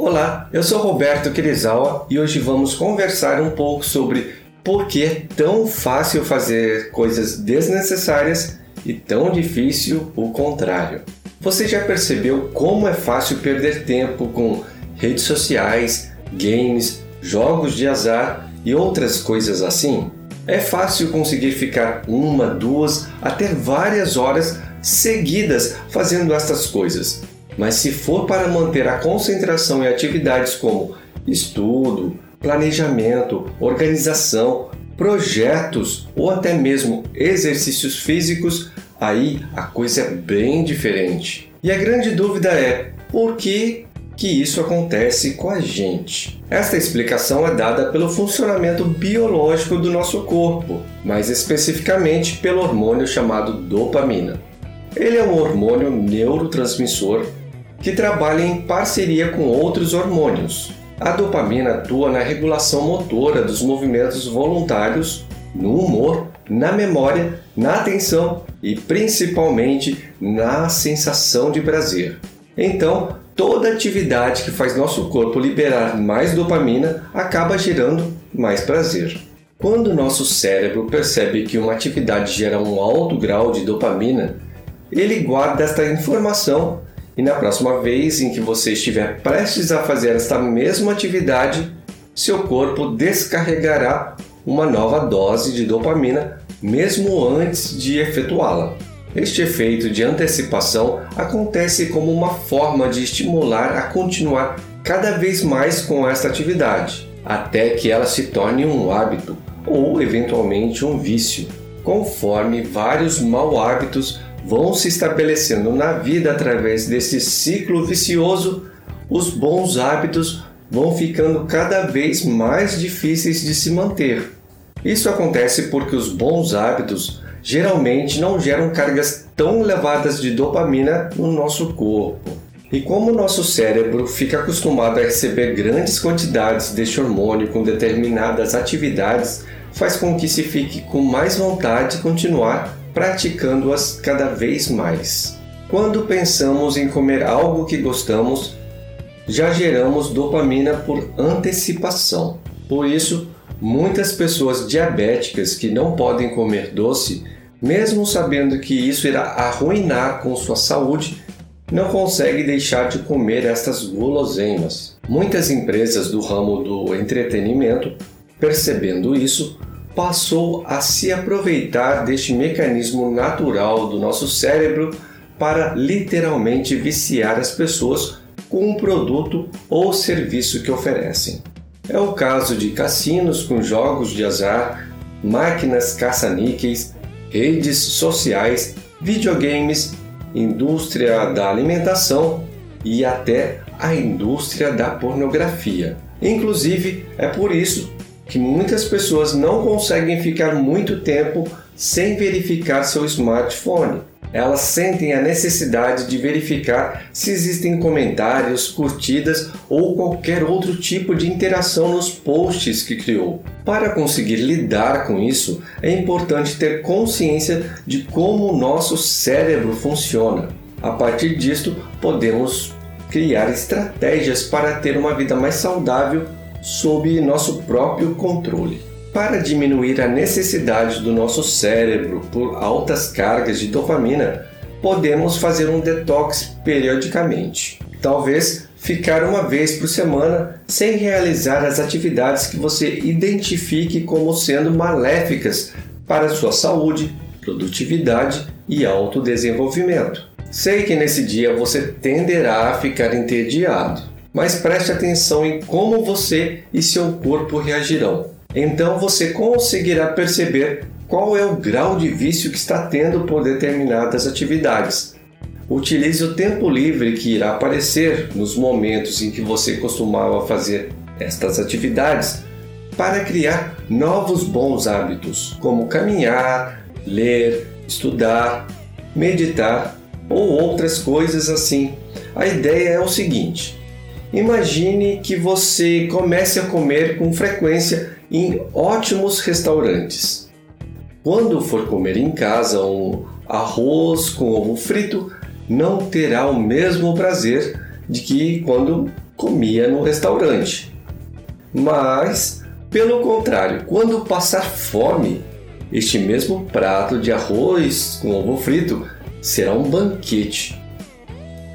Olá, eu sou Roberto Kirizawa e hoje vamos conversar um pouco sobre por que é tão fácil fazer coisas desnecessárias e tão difícil o contrário. Você já percebeu como é fácil perder tempo com redes sociais, games, jogos de azar e outras coisas assim? É fácil conseguir ficar uma, duas, até várias horas seguidas fazendo estas coisas mas se for para manter a concentração em atividades como estudo, planejamento, organização, projetos ou até mesmo exercícios físicos, aí a coisa é bem diferente. E a grande dúvida é por que que isso acontece com a gente. Esta explicação é dada pelo funcionamento biológico do nosso corpo, mais especificamente pelo hormônio chamado dopamina. Ele é um hormônio neurotransmissor que trabalha em parceria com outros hormônios. A dopamina atua na regulação motora dos movimentos voluntários, no humor, na memória, na atenção e principalmente na sensação de prazer. Então, toda atividade que faz nosso corpo liberar mais dopamina acaba gerando mais prazer. Quando nosso cérebro percebe que uma atividade gera um alto grau de dopamina, ele guarda esta informação e na próxima vez em que você estiver prestes a fazer esta mesma atividade, seu corpo descarregará uma nova dose de dopamina mesmo antes de efetuá-la. Este efeito de antecipação acontece como uma forma de estimular a continuar cada vez mais com esta atividade, até que ela se torne um hábito ou eventualmente um vício, conforme vários mau hábitos vão se estabelecendo na vida através desse ciclo vicioso, os bons hábitos vão ficando cada vez mais difíceis de se manter. Isso acontece porque os bons hábitos geralmente não geram cargas tão elevadas de dopamina no nosso corpo. E como o nosso cérebro fica acostumado a receber grandes quantidades deste hormônio com determinadas atividades, faz com que se fique com mais vontade de continuar praticando-as cada vez mais. Quando pensamos em comer algo que gostamos, já geramos dopamina por antecipação. Por isso, muitas pessoas diabéticas que não podem comer doce, mesmo sabendo que isso irá arruinar com sua saúde, não conseguem deixar de comer estas guloseimas. Muitas empresas do ramo do entretenimento, percebendo isso, passou a se aproveitar deste mecanismo natural do nosso cérebro para literalmente viciar as pessoas com um produto ou serviço que oferecem. É o caso de cassinos com jogos de azar, máquinas caça-níqueis, redes sociais, videogames, indústria da alimentação e até a indústria da pornografia. Inclusive, é por isso que muitas pessoas não conseguem ficar muito tempo sem verificar seu smartphone. Elas sentem a necessidade de verificar se existem comentários, curtidas ou qualquer outro tipo de interação nos posts que criou. Para conseguir lidar com isso, é importante ter consciência de como o nosso cérebro funciona. A partir disto, podemos criar estratégias para ter uma vida mais saudável sob nosso próprio controle. Para diminuir a necessidade do nosso cérebro por altas cargas de dopamina, podemos fazer um detox periodicamente. Talvez ficar uma vez por semana sem realizar as atividades que você identifique como sendo maléficas para sua saúde, produtividade e autodesenvolvimento. Sei que nesse dia você tenderá a ficar entediado, mas preste atenção em como você e seu corpo reagirão. Então você conseguirá perceber qual é o grau de vício que está tendo por determinadas atividades. Utilize o tempo livre que irá aparecer nos momentos em que você costumava fazer estas atividades para criar novos bons hábitos, como caminhar, ler, estudar, meditar ou outras coisas assim. A ideia é o seguinte: Imagine que você comece a comer com frequência em ótimos restaurantes. Quando for comer em casa um arroz com ovo frito, não terá o mesmo prazer de que quando comia no restaurante. Mas, pelo contrário, quando passar fome, este mesmo prato de arroz com ovo frito será um banquete.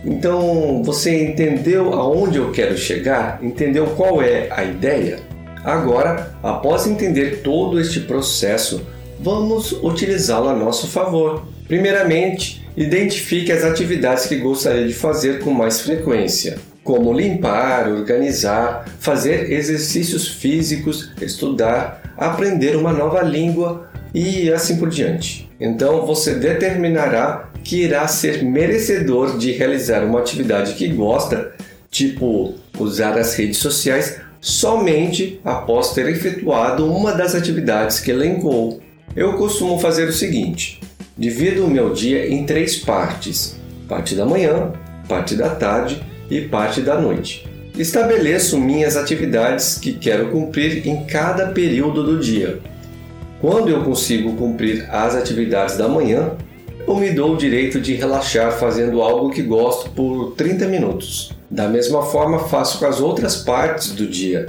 Então, você entendeu aonde eu quero chegar? Entendeu qual é a ideia? Agora, após entender todo este processo, vamos utilizá-lo a nosso favor. Primeiramente, identifique as atividades que gostaria de fazer com mais frequência, como limpar, organizar, fazer exercícios físicos, estudar, aprender uma nova língua e assim por diante. Então você determinará que irá ser merecedor de realizar uma atividade que gosta, tipo usar as redes sociais, somente após ter efetuado uma das atividades que elencou. Eu costumo fazer o seguinte: divido o meu dia em três partes: parte da manhã, parte da tarde e parte da noite. Estabeleço minhas atividades que quero cumprir em cada período do dia. Quando eu consigo cumprir as atividades da manhã, eu me dou o direito de relaxar fazendo algo que gosto por 30 minutos. Da mesma forma, faço com as outras partes do dia.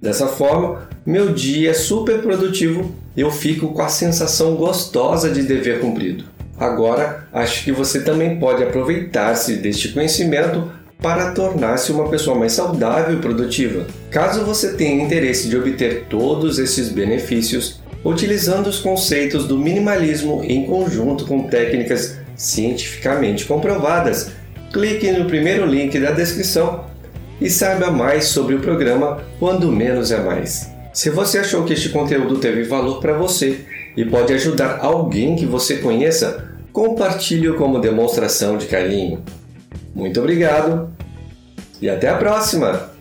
Dessa forma, meu dia é super produtivo e eu fico com a sensação gostosa de dever cumprido. Agora, acho que você também pode aproveitar-se deste conhecimento para tornar-se uma pessoa mais saudável e produtiva. Caso você tenha interesse de obter todos esses benefícios, utilizando os conceitos do minimalismo em conjunto com técnicas cientificamente comprovadas, clique no primeiro link da descrição e saiba mais sobre o programa Quando Menos é Mais. Se você achou que este conteúdo teve valor para você e pode ajudar alguém que você conheça, compartilhe-o como demonstração de carinho. Muito obrigado e até a próxima!